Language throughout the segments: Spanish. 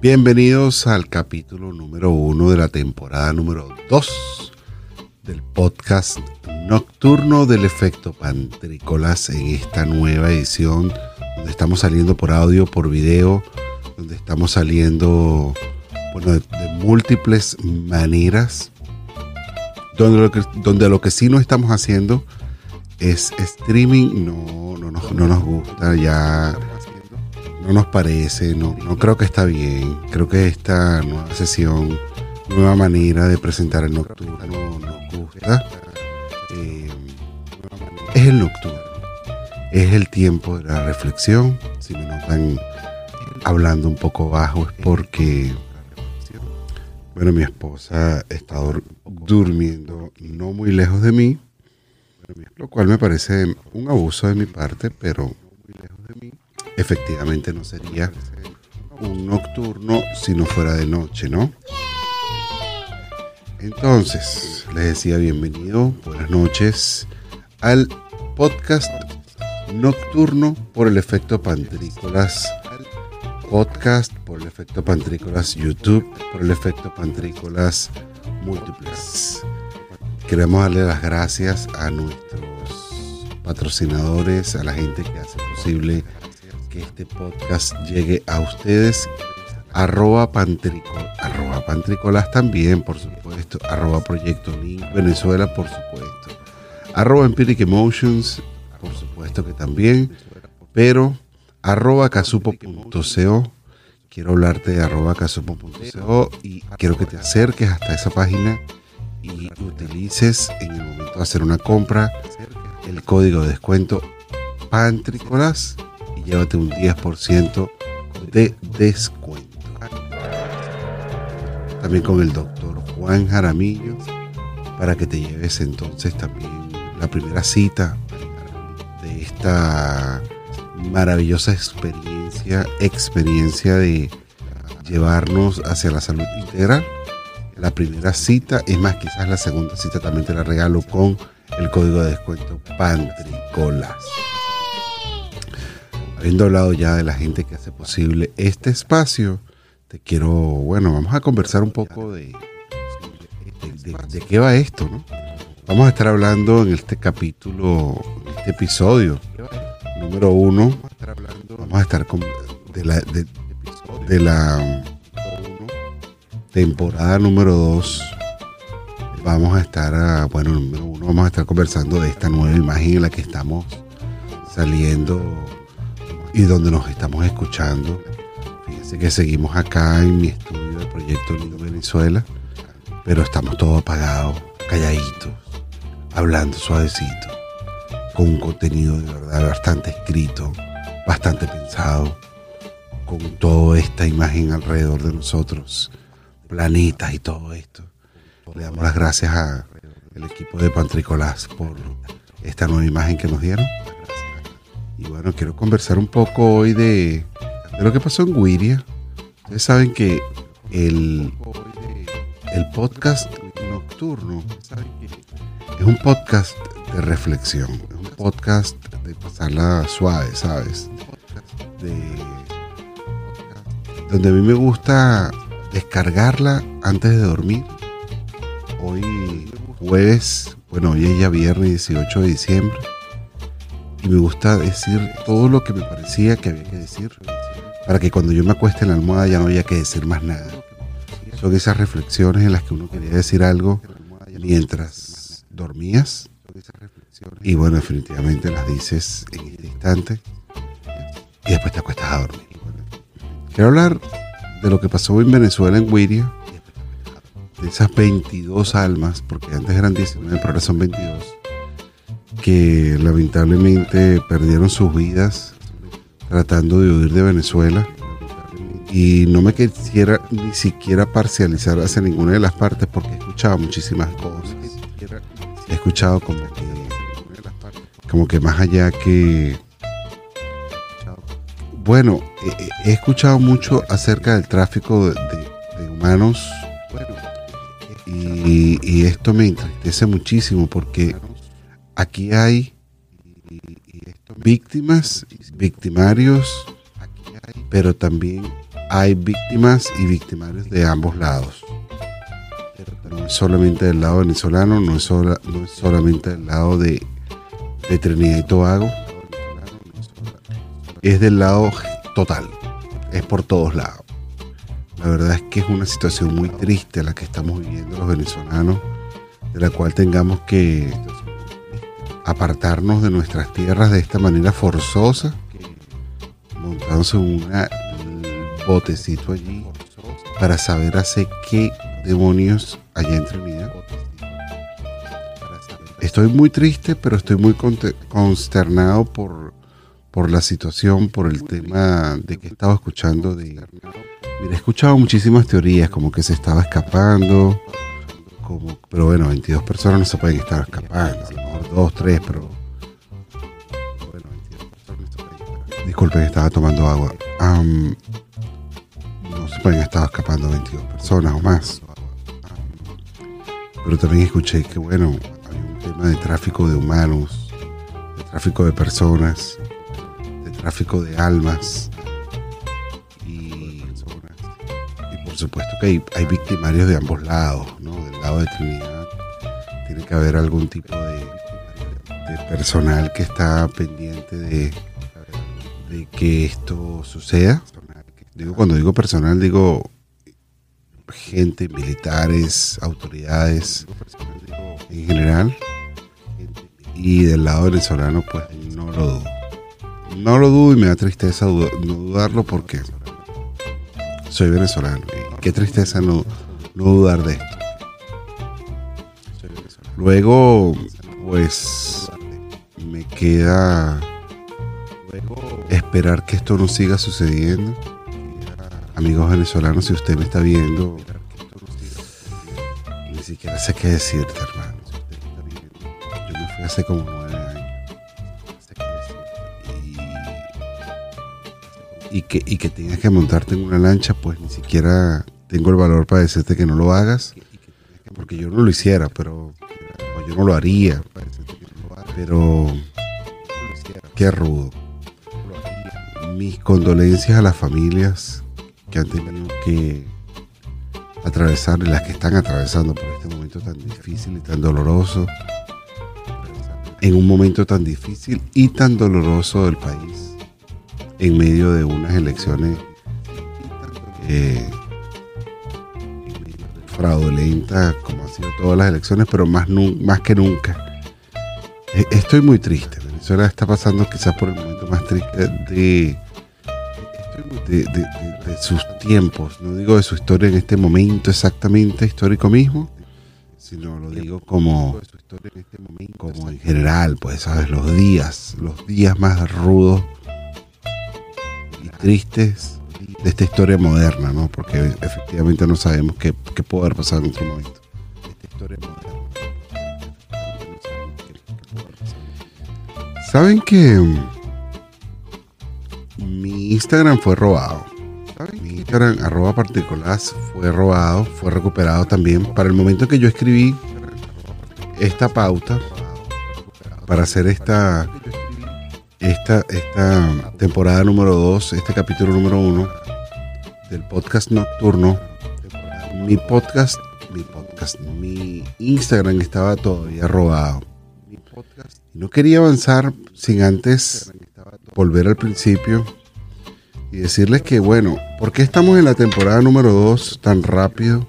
Bienvenidos al capítulo número uno de la temporada número dos del podcast nocturno del efecto Pantrícolas en esta nueva edición donde estamos saliendo por audio, por video, donde estamos saliendo bueno, de, múltiples maneras, donde lo, que, donde lo que sí no estamos haciendo es streaming, no, no, no nos gusta, ya no nos parece, no, no creo que está bien. Creo que esta nueva sesión, nueva manera de presentar el nocturno nos gusta. Eh, es el nocturno, es el tiempo de la reflexión. Si me notan hablando un poco bajo es porque, bueno, mi esposa está dur- durmiendo no muy lejos de mí, lo cual me parece un abuso de mi parte, pero efectivamente no sería un nocturno si no fuera de noche, ¿no? Entonces, les decía bienvenido, buenas noches al podcast nocturno por el efecto Pantrícolas podcast, por el efecto Pantrícolas YouTube, por el efecto Pantrícolas múltiples. Queremos darle las gracias a nuestros patrocinadores, a la gente que hace posible este podcast llegue a ustedes. Arroba arroba Pantricolas también, por supuesto. Arroba Proyecto Link Venezuela, por supuesto. Arroba Empiric Emotions, por supuesto que también. Pero arroba casupo.co. Quiero hablarte de arroba casupo.co y quiero que te acerques hasta esa página y utilices en el momento de hacer una compra el código de descuento Pantricolas llévate un 10% de descuento. También con el doctor Juan Jaramillo para que te lleves entonces también la primera cita de esta maravillosa experiencia, experiencia de llevarnos hacia la salud integral. La primera cita, es más, quizás la segunda cita también te la regalo con el código de descuento Pantricolas. Habiendo hablado ya de la gente que hace posible este espacio, te quiero, bueno, vamos a conversar un poco de, de, qué va esto, ¿no? Vamos a estar hablando en este capítulo, en este episodio número uno, vamos a estar con, de la, de, la temporada número dos. Vamos a estar, bueno, número uno, vamos a estar conversando de esta nueva imagen en la que estamos saliendo y donde nos estamos escuchando. Fíjense que seguimos acá en mi estudio de Proyecto Lindo Venezuela, pero estamos todos apagados, calladitos, hablando suavecito, con un contenido de verdad bastante escrito, bastante pensado, con toda esta imagen alrededor de nosotros, planetas y todo esto. Le damos las gracias al equipo de Pantricolás por esta nueva imagen que nos dieron. Y bueno, quiero conversar un poco hoy de, de lo que pasó en Wiria. Ustedes saben que el, el podcast nocturno es un podcast de reflexión, es un podcast de pasarla suave, ¿sabes? De, donde a mí me gusta descargarla antes de dormir. Hoy jueves, bueno, hoy es ya viernes 18 de diciembre y me gusta decir todo lo que me parecía que había que decir para que cuando yo me acueste en la almohada ya no haya que decir más nada. Son esas reflexiones en las que uno quería decir algo mientras dormías y bueno, definitivamente las dices en este instante y después te acuestas a dormir. Quiero hablar de lo que pasó en Venezuela, en Wiria, de esas 22 almas, porque antes eran 19, pero ahora son 22, que lamentablemente perdieron sus vidas tratando de huir de Venezuela. Y no me quisiera ni siquiera parcializar hacia ninguna de las partes porque he escuchado muchísimas cosas. He escuchado como que, como que más allá que... Bueno, he, escuchado mucho acerca del tráfico de humanos y, y esto me entristece muchísimo porque aquí hay víctimas, victimarios, pero también hay víctimas y victimarios de ambos lados. No es solamente del lado venezolano, no es, no es solamente del lado de, de Trinidad y Tobago, es del lado total, es por todos lados. La verdad es que es una situación muy triste la que estamos viviendo los venezolanos, de la cual tengamos que apartarnos de nuestras tierras de esta manera forzosa, montándose un botecito allí para saber hacer qué demonios allá en Trinidad. Estoy muy triste, pero estoy muy consternado por, por la situación, por el tema de que estaba escuchando de Mira, he escuchado muchísimas teorías, como que se estaba escapando, pero bueno, 22 personas no se pueden estar escapando, a lo mejor 2, 3, pero... Bueno, 22 personas. Disculpen, estaba tomando agua. no se pueden estar escapando 22 personas o más. pero también escuché que, bueno, hay un tema de tráfico de humanos, de tráfico de personas, de tráfico de almas supuesto que hay, victimarios de ambos lados, ¿no? Lado de Trinidad tiene que haber algún tipo de, personal que está pendiente de, de que esto suceda. Digo, cuando digo personal, digo gente, militares, autoridades en general. Y del lado venezolano, pues no lo dudo. No lo dudo y me da tristeza no dudarlo porque soy venezolano. qué tristeza no, no dudar de esto. Luego, pues, me queda esperar que esto no siga sucediendo. Amigos venezolanos, si usted me está viendo, ni siquiera sé qué decirte, hermano. Yo me fui hace como y que, y que tengas que montarte en una lancha, pues ni siquiera tengo el valor para decirte que no lo hagas, porque yo no lo hiciera, pero yo no lo haría, pero qué rudo. Mis condolencias a las familias que han tenido que atravesar, las que están atravesando por este momento tan difícil y tan doloroso, en un momento tan difícil y tan doloroso del país en medio de unas elecciones eh, fraudulentas, como han sido todas las elecciones, pero más, más que nunca. E, estoy muy triste. Venezuela está pasando quizás por el momento más triste de, de, sus tiempos. No digo de su historia en este momento exactamente histórico mismo, sino lo digo como, como en general, pues, ¿sabes? Los días, los días más rudos tristes de esta historia moderna, ¿no? Porque efectivamente no sabemos qué, qué puede haber pasado en otro momento. ¿Saben que mi Instagram fue robado? Mi Instagram, arroba particular, fue robado, fue recuperado también. Para el momento que yo escribí esta pauta, para hacer esta esta, esta temporada número 2, este capítulo número 1 del podcast nocturno, mi podcast, mi podcast, mi Instagram estaba todavía robado. No quería avanzar sin antes volver al principio y decirles que, bueno, ¿por qué estamos en la temporada número 2 tan rápido?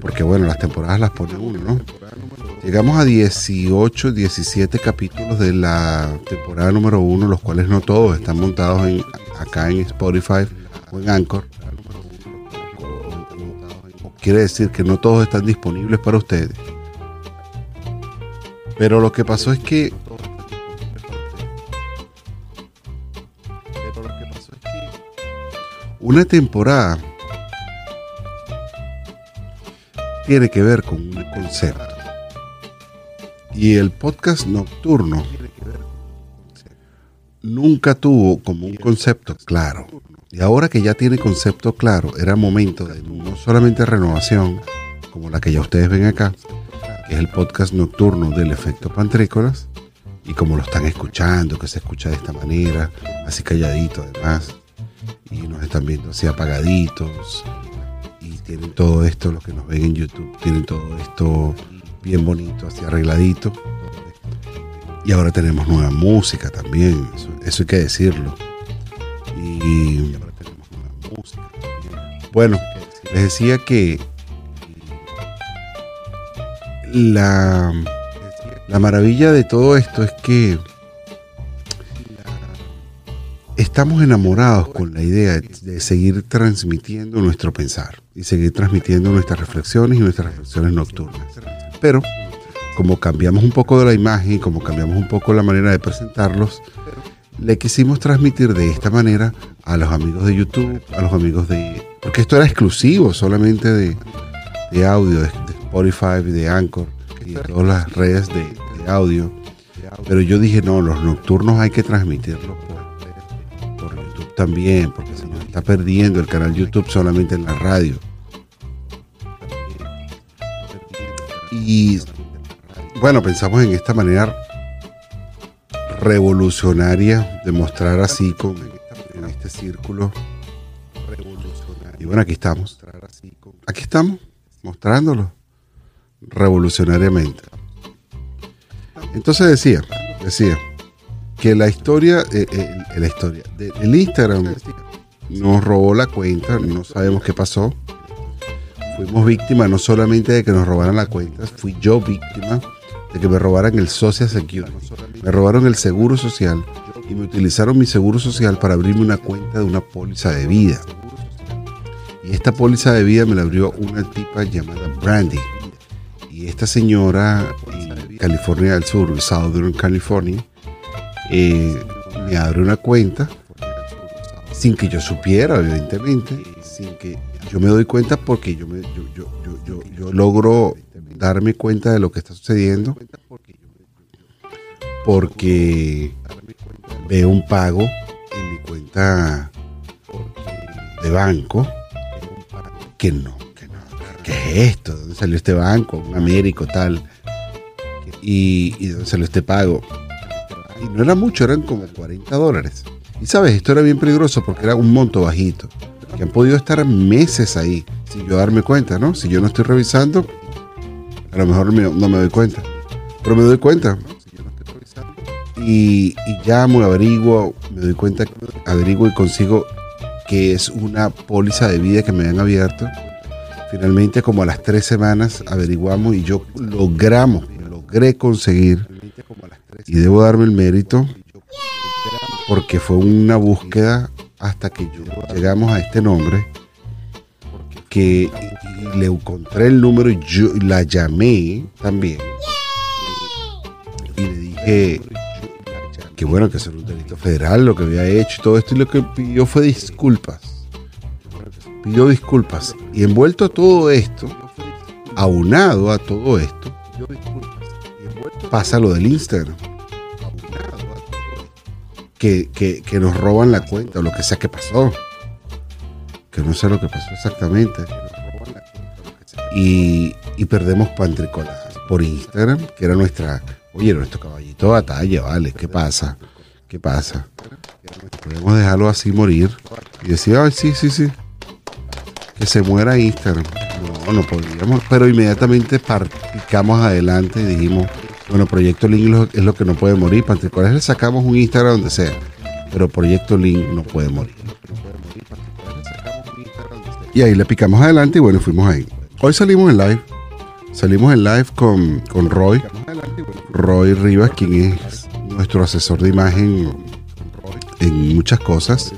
Porque, bueno, las temporadas las pone uno, ¿no? Llegamos a 18, 17 capítulos de la temporada número 1, los cuales no todos están montados en, acá en Spotify o en Anchor. Quiere decir que no todos están disponibles para ustedes. Pero lo que pasó es que una temporada tiene que ver con un concepto. Y el podcast nocturno nunca tuvo como un concepto claro. Y ahora que ya tiene concepto claro, era momento de no solamente renovación, como la que ya ustedes ven acá, que es el podcast nocturno del efecto pantrícolas, y como lo están escuchando, que se escucha de esta manera, así calladito además, y nos están viendo así apagaditos y tienen todo esto, los que nos ven en YouTube, tienen todo esto bien bonito, así arregladito. Y ahora tenemos nueva música también, eso, hay que decirlo. Y Bueno, les decía que la, la maravilla de todo esto es que estamos enamorados con la idea de seguir transmitiendo nuestro pensar y seguir transmitiendo nuestras reflexiones y nuestras reflexiones nocturnas. Pero como cambiamos un poco de la imagen y como cambiamos un poco la manera de presentarlos, le quisimos transmitir de esta manera a los amigos de YouTube, a los amigos de... Porque esto era exclusivo solamente de, de audio, de, Spotify, de Anchor y de todas las redes de, de, audio. Pero yo dije, no, los nocturnos hay que transmitirlos por, por YouTube también, porque se nos está perdiendo el canal YouTube solamente en la radio. Y bueno, pensamos en esta manera revolucionaria de mostrar así con en este círculo y bueno aquí estamos. Aquí estamos mostrándolo revolucionariamente. Entonces decía decía que la historia eh, eh, la historia del Instagram nos robó la cuenta no sabemos qué pasó. Fuimos víctimas no solamente de que nos robaran la cuenta fui yo víctima de que me robaran el Social Security. Me robaron el seguro social y me utilizaron mi seguro social para abrirme una cuenta de una póliza de vida. Y esta póliza de vida me la abrió una tipa llamada Brandy. Y esta señora en California del Sur, Southern California, eh, me abre una cuenta sin que yo supiera, evidentemente, sin que yo me doy cuenta porque yo, me, yo, logro darme cuenta de lo que está sucediendo porque veo un pago en mi cuenta de banco que no, que no, ¿qué es esto? ¿Dónde salió este banco? Un Américo tal. Y, y dónde salió este pago. Y no era mucho, eran como 40 dólares. Y sabes, esto era bien peligroso porque era un monto bajito. Que han podido estar meses ahí sin yo darme cuenta, ¿no? Si yo no estoy revisando, a lo mejor no me doy cuenta. Pero me doy cuenta. Y, y llamo, averiguo, me doy cuenta, averiguo y consigo que es una póliza de vida que me han abierto. Finalmente, como a las tres semanas, averiguamos y yo logramos, logré conseguir. Y debo darme el mérito porque fue una búsqueda hasta que llegamos a este nombre que le encontré el número y yo la llamé también. Y le dije que bueno, que es un delito federal lo que había hecho y todo esto. Y lo que pidió fue disculpas. Pidió disculpas. Y envuelto a todo esto, aunado a todo esto, pasa lo del Instagram. Que, que, que nos roban la cuenta o lo que sea que pasó. Que no sé lo que pasó exactamente y, perdemos Pantricolas por Instagram, que era nuestra, oye, nuestro caballito de batalla, vale, ¿qué pasa? ¿Qué pasa? Podemos dejarlo así morir y decir, ay, sí, sí, sí, que se muera Instagram. No, no podríamos, pero inmediatamente particamos adelante y dijimos, bueno, Proyecto Link es lo que no puede morir. Pantricolas le sacamos un Instagram donde sea, pero Proyecto Link no puede morir. Y ahí le picamos adelante y bueno, fuimos ahí. Hoy salimos en live. Salimos en live con, con Roy. Roy Rivas, quien es nuestro asesor de imagen en muchas cosas.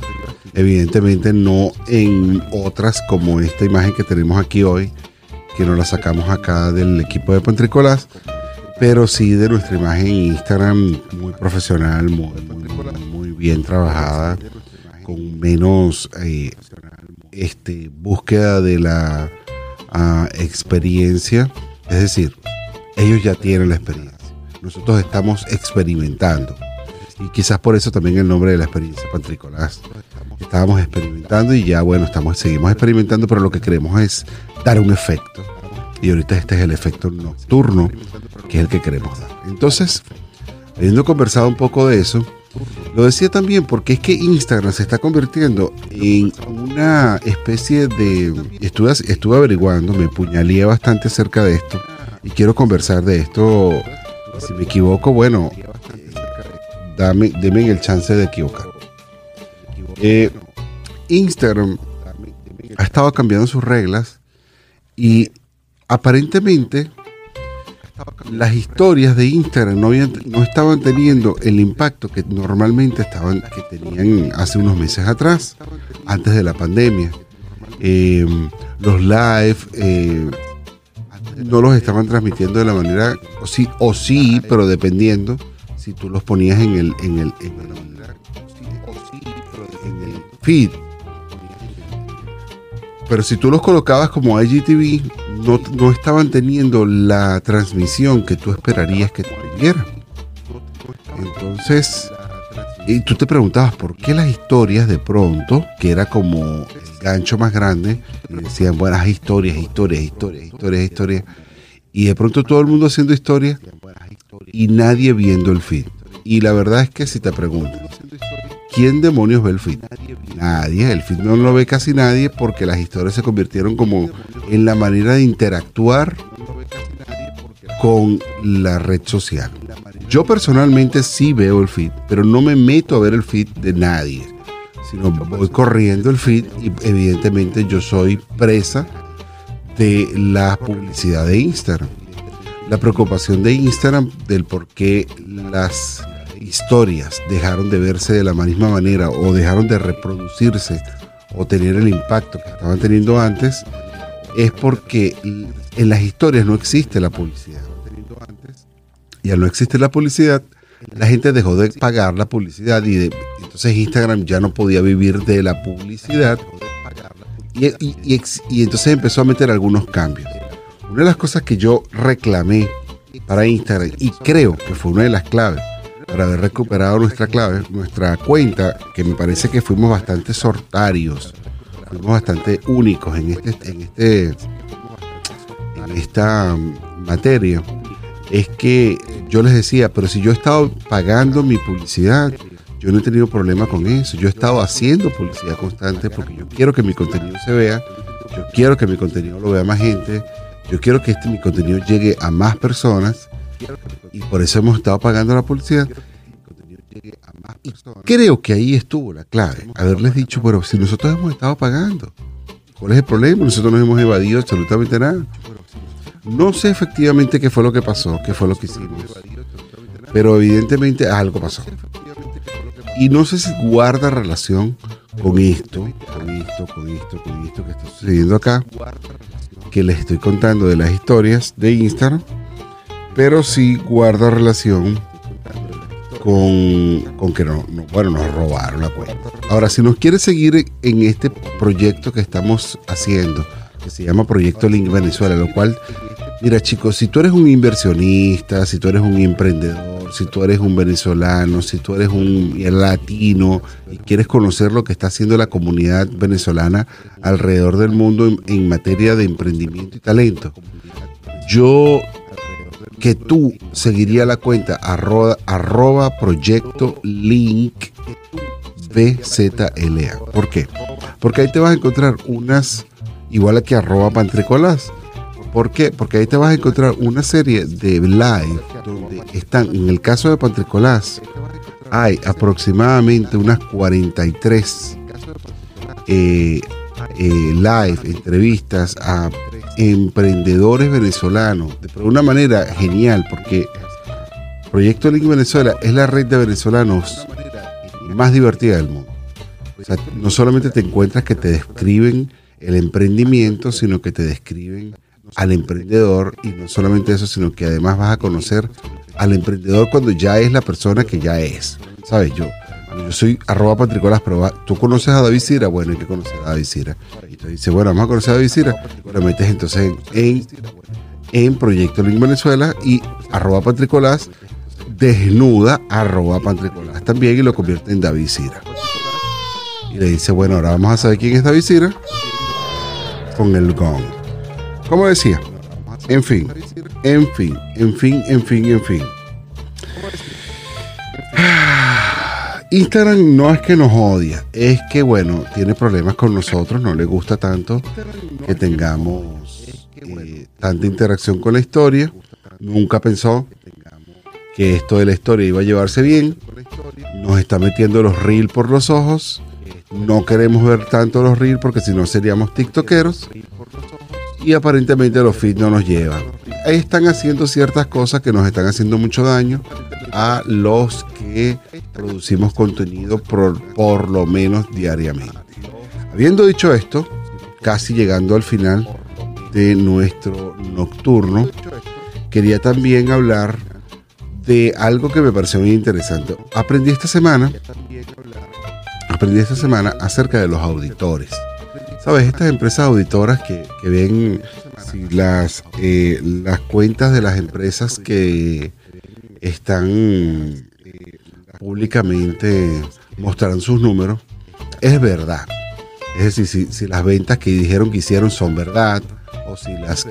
Evidentemente no en otras como esta imagen que tenemos aquí hoy, que nos la sacamos acá del equipo de Pantricolas, pero sí de nuestra imagen en Instagram muy profesional, muy, muy, bien trabajada, con menos eh, este, búsqueda de la experiencia. Es decir, ellos ya tienen la experiencia. Nosotros estamos experimentando. Y quizás por eso también el nombre de la experiencia Pantricolás. Estábamos experimentando y ya, bueno, estamos, seguimos experimentando, pero lo que queremos es dar un efecto. Y ahorita este es el efecto nocturno, que es el que queremos dar. Entonces, habiendo conversado un poco de eso, Lo decía también porque es que Instagram se está convirtiendo en una especie de... Estuve, estuve averiguando, me puñalía bastante acerca de esto y quiero conversar de esto. Si me equivoco, bueno, dame, deme el chance de equivocar. Eh, Instagram ha estado cambiando sus reglas y aparentemente las historias de Instagram no, no estaban teniendo el impacto que normalmente estaban, que tenían hace unos meses atrás, antes de la pandemia. Eh, los live eh, no los estaban transmitiendo de la manera, o sí, o sí, pero dependiendo si tú los ponías en el, en el, en el, en el feed. Pero si tú los colocabas como IGTV, no, no estaban teniendo la transmisión que tú esperarías que tuvieran. Entonces, y tú te preguntabas por qué las historias de pronto, que era como el gancho más grande, y decían buenas historias, historias, historias, historias, historias, y de pronto todo el mundo haciendo historias y nadie viendo el feed. Y la verdad es que si te preguntas, ¿quién demonios ve el feed? Nadie, el feed no lo ve casi nadie porque las historias se convirtieron como en la manera de interactuar con la red social. Yo personalmente sí veo el feed, pero no me meto a ver el feed de nadie, sino voy corriendo el feed y evidentemente yo soy presa de la publicidad de Instagram. La preocupación de Instagram del por qué las historias dejaron de verse de la misma manera o dejaron de reproducirse o tener el impacto que estaban teniendo antes es porque en las historias no existe la publicidad. Y al no existir la publicidad, la gente dejó de pagar la publicidad y de, entonces Instagram ya no podía vivir de la publicidad y, y, entonces empezó a meter algunos cambios. Una de las cosas que yo reclamé para Instagram y creo que fue una de las claves para haber recuperado nuestra clave, nuestra cuenta, que me parece que fuimos bastante sortarios, fuimos bastante únicos en este, en este, esta materia, es que yo les decía, pero si yo he estado pagando mi publicidad, yo no he tenido problema con eso. Yo he estado haciendo publicidad constante porque yo quiero que mi contenido se vea, yo quiero que mi contenido lo vea más gente, yo quiero que este mi contenido llegue a más personas y por eso hemos estado pagando la publicidad. Y creo que ahí estuvo la clave. Haberles dicho, pero si nosotros hemos estado pagando, ¿cuál es el problema? Nosotros no hemos evadido absolutamente nada. No sé efectivamente qué fue lo que pasó, qué fue lo que hicimos, pero evidentemente algo pasó. Y no sé si guarda relación con esto, con esto, con esto, con esto que está sucediendo acá, que les estoy contando de las historias de Instagram, pero sí guarda relación con, con que no, bueno, nos robaron la cuenta. Ahora, si nos quiere seguir en este proyecto que estamos haciendo, que se llama Proyecto Link Venezuela, lo cual, mira chicos, si tú eres un inversionista, si tú eres un emprendedor, si tú eres un venezolano, si tú eres un latino y quieres conocer lo que está haciendo la comunidad venezolana alrededor del mundo en, materia de emprendimiento y talento, yo que tú seguiría la cuenta arroba, proyecto link BZLA. ¿Por qué? Porque ahí te vas a encontrar unas, igual que arroba pantricolas ¿Por qué? Porque ahí te vas a encontrar una serie de live donde están, en el caso de Pantricolás, hay aproximadamente unas 43 eh, eh, live, entrevistas a emprendedores venezolanos, de una manera genial, porque Proyecto Link Venezuela es la red de venezolanos más divertida del mundo. No solamente te encuentras que te describen el emprendimiento, sino que te describen al emprendedor y no solamente eso, sino que además vas a conocer al emprendedor cuando ya es la persona que ya es. ¿Sabes? Yo, yo soy arroba patricolas, pero tú conoces a David Cira, bueno, hay que conocer a David Cira. Y tú dices, bueno, vamos a conocer a David Cira. Lo metes entonces en, en, Proyecto Link Venezuela y arroba patricolas desnuda arroba patricolas también y lo convierte en David Cira. Y le dice, bueno, ahora vamos a saber quién es David Cira con el gong. Como decía, en fin, en fin, en fin, en fin, en fin. Instagram no es que nos odia, es que bueno, tiene problemas con nosotros, no le gusta tanto que tengamos eh, tanta interacción con la historia. Nunca pensó que esto de la historia iba a llevarse bien. Nos está metiendo los reels por los ojos. No queremos ver tanto los reels porque si no seríamos tiktokeros. Y aparentemente los feeds no nos llevan. Ahí están haciendo ciertas cosas que nos están haciendo mucho daño a los que producimos contenido por, por lo menos diariamente. Habiendo dicho esto, casi llegando al final de nuestro nocturno, quería también hablar de algo que me pareció muy interesante. Aprendí esta semana, aprendí esta semana acerca de los auditores. ¿Sabes? Estas empresas auditoras que, ven las, eh, las cuentas de las empresas que están eh, públicamente mostrarán sus números, es verdad. Es decir, si, las ventas que dijeron que hicieron son verdad, o si las,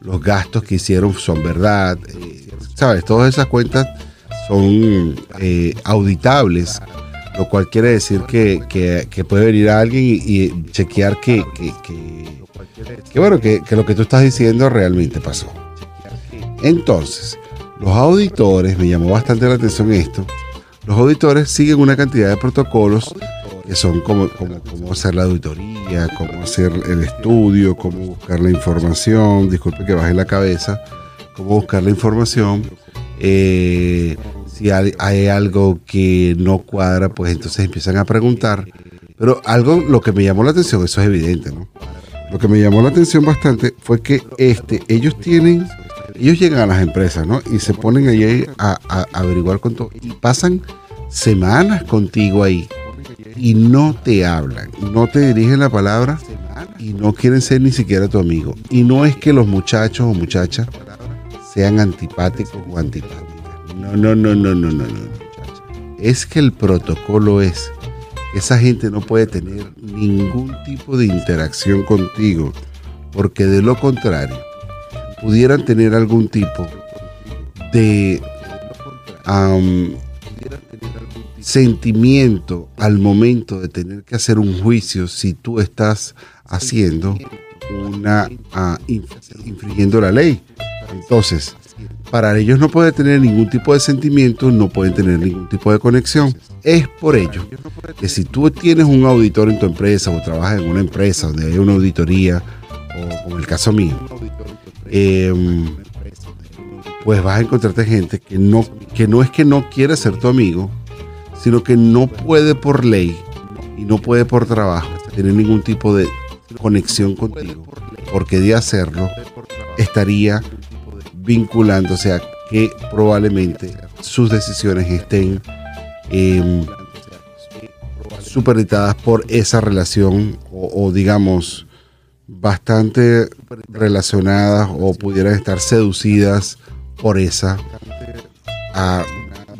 los gastos que hicieron son verdad, eh, ¿sabes? Todas esas cuentas son eh, auditables, lo cual quiere decir que, puede venir alguien y, chequear que, que, bueno, que, que lo que tú estás diciendo realmente pasó. Entonces, los auditores, me llamó bastante la atención esto, los auditores siguen una cantidad de protocolos que son como, como, hacer la auditoría, cómo hacer el estudio, cómo buscar la información, disculpe que baje la cabeza, cómo buscar la información. Eh, si hay, hay, algo que no cuadra, pues entonces empiezan a preguntar. Pero algo, lo que me llamó la atención, eso es evidente, ¿no? Lo que me llamó la atención bastante fue que este, ellos tienen ellos llegan a las empresas, ¿no? Y se ponen ahí a, averiguar con todo. Y pasan semanas contigo ahí. Y no te hablan, no te dirigen la palabra y no quieren ser ni siquiera tu amigo. Y no es que los muchachos o muchachas sean antipáticos o antipáticas. No, no, no, no, no, no, no. Es que el protocolo es que esa gente no puede tener ningún tipo de interacción contigo, porque de lo contrario, pudieran tener algún tipo de sentimiento al momento de tener que hacer un juicio si tú estás haciendo una uh, infringiendo la ley. Entonces, para ellos no puede tener ningún tipo de sentimiento, no pueden tener ningún tipo de conexión. Es por ello que si tú tienes un auditor en tu empresa o trabajas en una empresa donde hay una auditoría, o como el caso mío, Em, pues vas a encontrarte gente que no, que no es que no quiere ser tu amigo, sino que no puede por ley y no puede por trabajo tener ningún tipo de conexión contigo, porque de hacerlo estaría vinculándose a que probablemente sus decisiones estén eh, por esa relación o digamos bastante relacionadas o pudieran estar seducidas por esa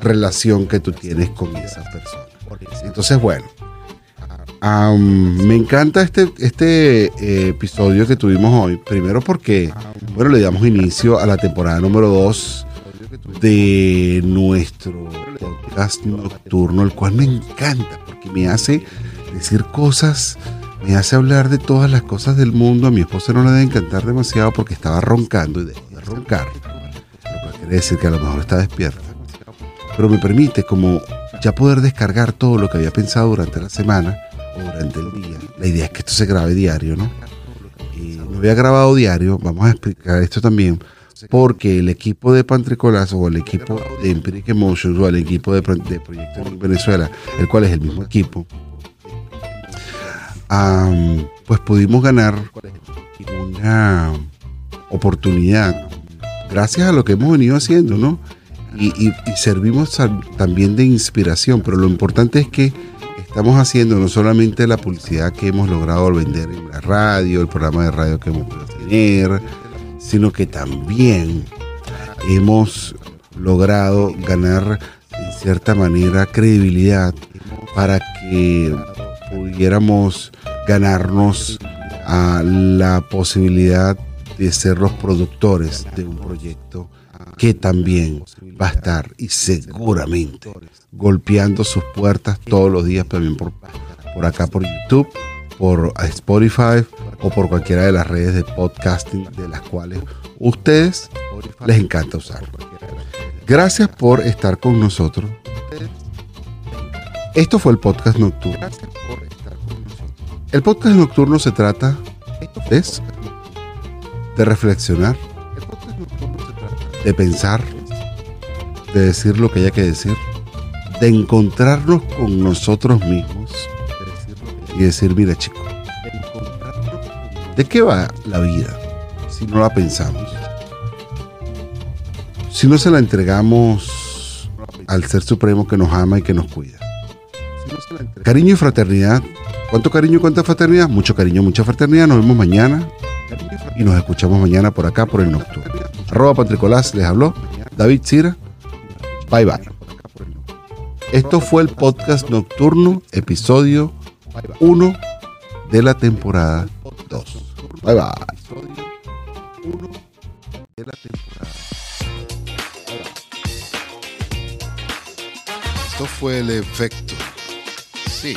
relación que tú tienes con esa persona. Entonces, bueno, me encanta este, este eh, episodio que tuvimos hoy. Primero porque, bueno, le damos inicio a la temporada número 2 de nuestro podcast nocturno, el cual me encanta porque me hace decir cosas me hace hablar de todas las cosas del mundo. A mi esposa no le debe encantar demasiado porque estaba roncando y dejó de roncar. Lo que quiere decir que a lo mejor está despierta. Pero me permite como ya poder descargar todo lo que había pensado durante la semana o durante el día. La idea es que esto se grabe diario, ¿no? Y no había grabado diario, vamos a explicar esto también, porque el equipo de Pantricolas o el equipo de Empiric Emotions o el equipo de, de Proyecto en Venezuela, el cual es el mismo equipo, pues pudimos ganar una oportunidad gracias a lo que hemos venido haciendo, ¿no? Y, servimos también de inspiración, pero lo importante es que estamos haciendo no solamente la publicidad que hemos logrado vender en la radio, el programa de radio que hemos podido tener, sino que también hemos logrado ganar en cierta manera credibilidad para que pudiéramos ganarnos a la posibilidad de ser los productores de un proyecto que también va a estar y seguramente golpeando sus puertas todos los días también por, por acá por YouTube, por Spotify o por cualquiera de las redes de podcasting de las cuales ustedes les encanta usar. Gracias por estar con nosotros. Esto fue el podcast nocturno. El podcast nocturno se trata de, de reflexionar, de pensar, de decir lo que haya que decir, de encontrarnos con nosotros mismos y decir, mira chico, ¿de qué va la vida si no la pensamos? Si no se la entregamos al Ser Supremo que nos ama y que nos cuida. Cariño y fraternidad. ¿Cuánto cariño y cuánta fraternidad? Mucho cariño, mucha fraternidad. Nos vemos mañana y nos escuchamos mañana por acá, por el nocturno. Arroba Patricolás les habló. David Cira. Bye bye. Esto fue el podcast nocturno, episodio 1 de la temporada 2. Bye bye. Esto fue el efecto. Sí.